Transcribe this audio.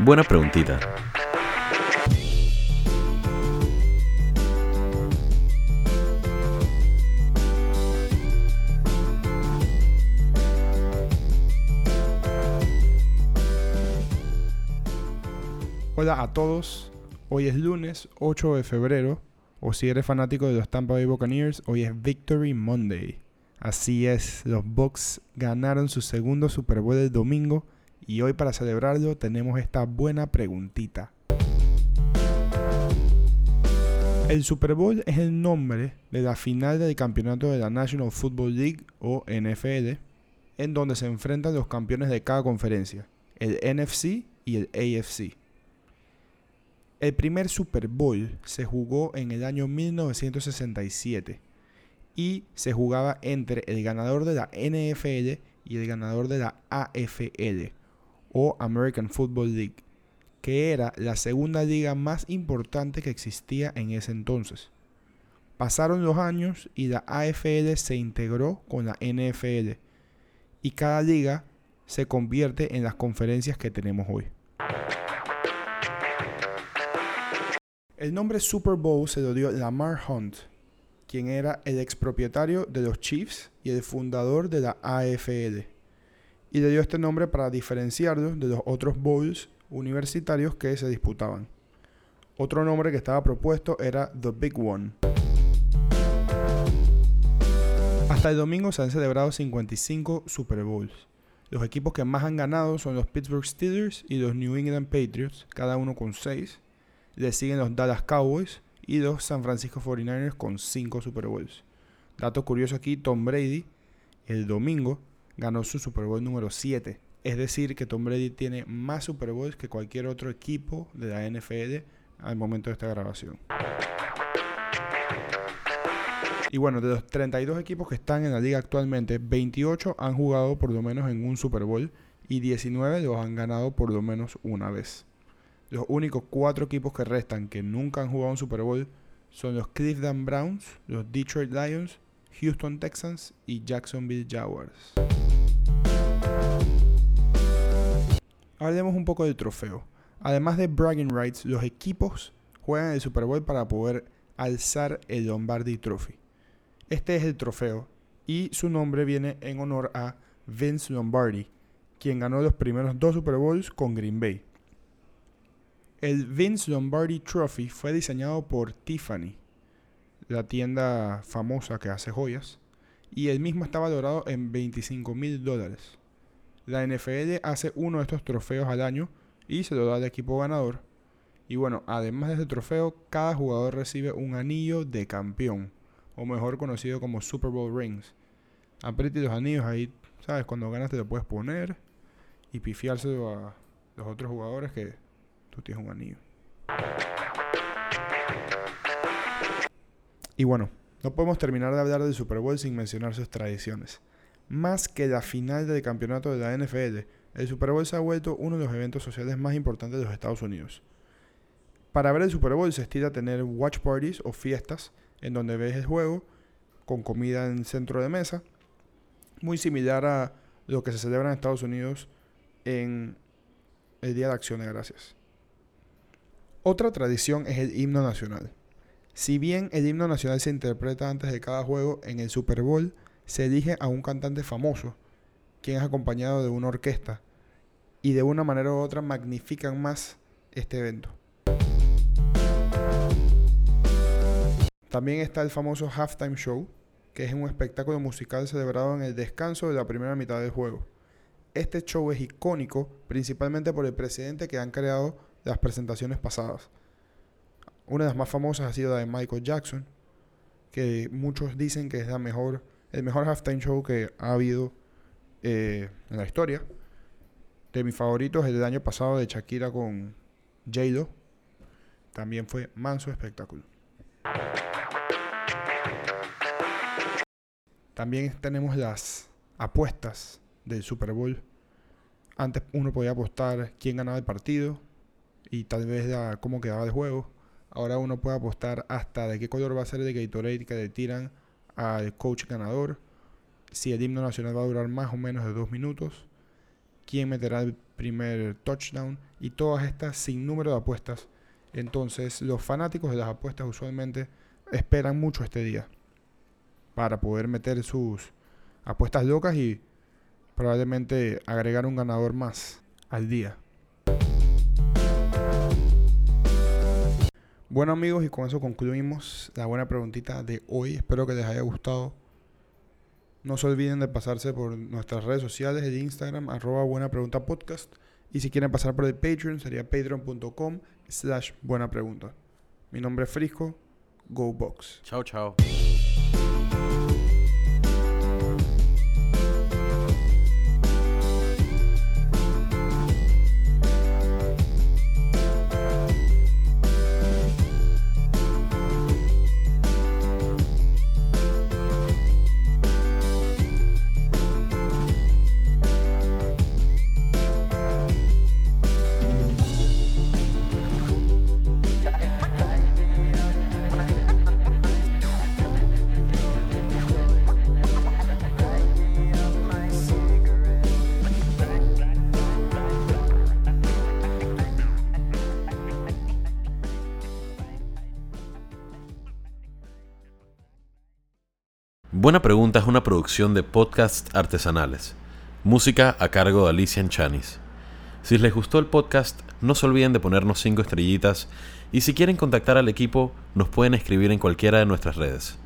Buena preguntita. Hola a todos, hoy es lunes 8 de febrero, o si eres fanático de los Tampa Bay Buccaneers, hoy es Victory Monday. Así es, los Bucks ganaron su segundo Super Bowl el domingo y hoy para celebrarlo tenemos esta buena preguntita. El Super Bowl es el nombre de la final del campeonato de la National Football League o NFL, en donde se enfrentan los campeones de cada conferencia, el NFC y el AFC. El primer Super Bowl se jugó en el año 1967 y se jugaba entre el ganador de la NFL y el ganador de la AFL o American Football League, que era la segunda liga más importante que existía en ese entonces. Pasaron los años y la AFL se integró con la NFL y cada liga se convierte en las conferencias que tenemos hoy. El nombre Super Bowl se lo dio Lamar Hunt, quien era el expropietario de los Chiefs y el fundador de la AFL. Y le dio este nombre para diferenciarlo de los otros bowls universitarios que se disputaban. Otro nombre que estaba propuesto era The Big One. Hasta el domingo se han celebrado 55 Super Bowls. Los equipos que más han ganado son los Pittsburgh Steelers y los New England Patriots, cada uno con 6 le siguen los Dallas Cowboys y los San Francisco 49ers con 5 Super Bowls. Dato curioso aquí, Tom Brady el domingo ganó su Super Bowl número 7. Es decir, que Tom Brady tiene más Super Bowls que cualquier otro equipo de la NFL al momento de esta grabación. Y bueno, de los 32 equipos que están en la liga actualmente, 28 han jugado por lo menos en un Super Bowl y 19 los han ganado por lo menos una vez. Los únicos cuatro equipos que restan que nunca han jugado un Super Bowl son los Cleveland Browns, los Detroit Lions, Houston Texans y Jacksonville Jaguars. Hablemos un poco del trofeo. Además de bragging rights, los equipos juegan el Super Bowl para poder alzar el Lombardi Trophy. Este es el trofeo y su nombre viene en honor a Vince Lombardi, quien ganó los primeros dos Super Bowls con Green Bay. El Vince Lombardi Trophy fue diseñado por Tiffany, la tienda famosa que hace joyas, y el mismo está valorado en 25 mil dólares. La NFL hace uno de estos trofeos al año y se lo da al equipo ganador. Y bueno, además de este trofeo, cada jugador recibe un anillo de campeón, o mejor conocido como Super Bowl Rings. Apriete los anillos ahí, ¿sabes? Cuando ganas te lo puedes poner y pifiárselo a los otros jugadores que Y bueno, no podemos terminar de hablar del Super Bowl sin mencionar sus tradiciones. Más que la final del campeonato de la NFL, el Super Bowl se ha vuelto uno de los eventos sociales más importantes de los Estados Unidos. Para ver el Super Bowl se estira tener watch parties o fiestas en donde ves el juego con comida en centro de mesa, muy similar a lo que se celebra en Estados Unidos en el Día de Acción de Gracias. Otra tradición es el himno nacional. Si bien el himno nacional se interpreta antes de cada juego, en el Super Bowl se elige a un cantante famoso, quien es acompañado de una orquesta, y de una manera u otra magnifican más este evento. También está el famoso halftime show, que es un espectáculo musical celebrado en el descanso de la primera mitad del juego. Este show es icónico principalmente por el precedente que han creado las presentaciones pasadas. Una de las más famosas ha sido la de Michael Jackson, que muchos dicen que es la mejor, el mejor halftime show que ha habido eh, en la historia. De mis favoritos, el del año pasado de Shakira con j También fue manso espectáculo. También tenemos las apuestas del Super Bowl. Antes uno podía apostar quién ganaba el partido, y tal vez a cómo quedaba el juego. Ahora uno puede apostar hasta de qué color va a ser el Gatorade que le tiran al coach ganador, si el himno nacional va a durar más o menos de dos minutos, quién meterá el primer touchdown y todas estas sin número de apuestas. Entonces los fanáticos de las apuestas usualmente esperan mucho este día para poder meter sus apuestas locas y probablemente agregar un ganador más al día. Bueno amigos y con eso concluimos la buena preguntita de hoy. Espero que les haya gustado. No se olviden de pasarse por nuestras redes sociales de Instagram, arroba buena pregunta podcast. Y si quieren pasar por el Patreon sería patreon.com slash buena pregunta. Mi nombre es Frisco. Go Box. Chao, chao. Buena Pregunta es una producción de podcasts artesanales. Música a cargo de Alicia Enchanis. Si les gustó el podcast, no se olviden de ponernos 5 estrellitas y si quieren contactar al equipo, nos pueden escribir en cualquiera de nuestras redes.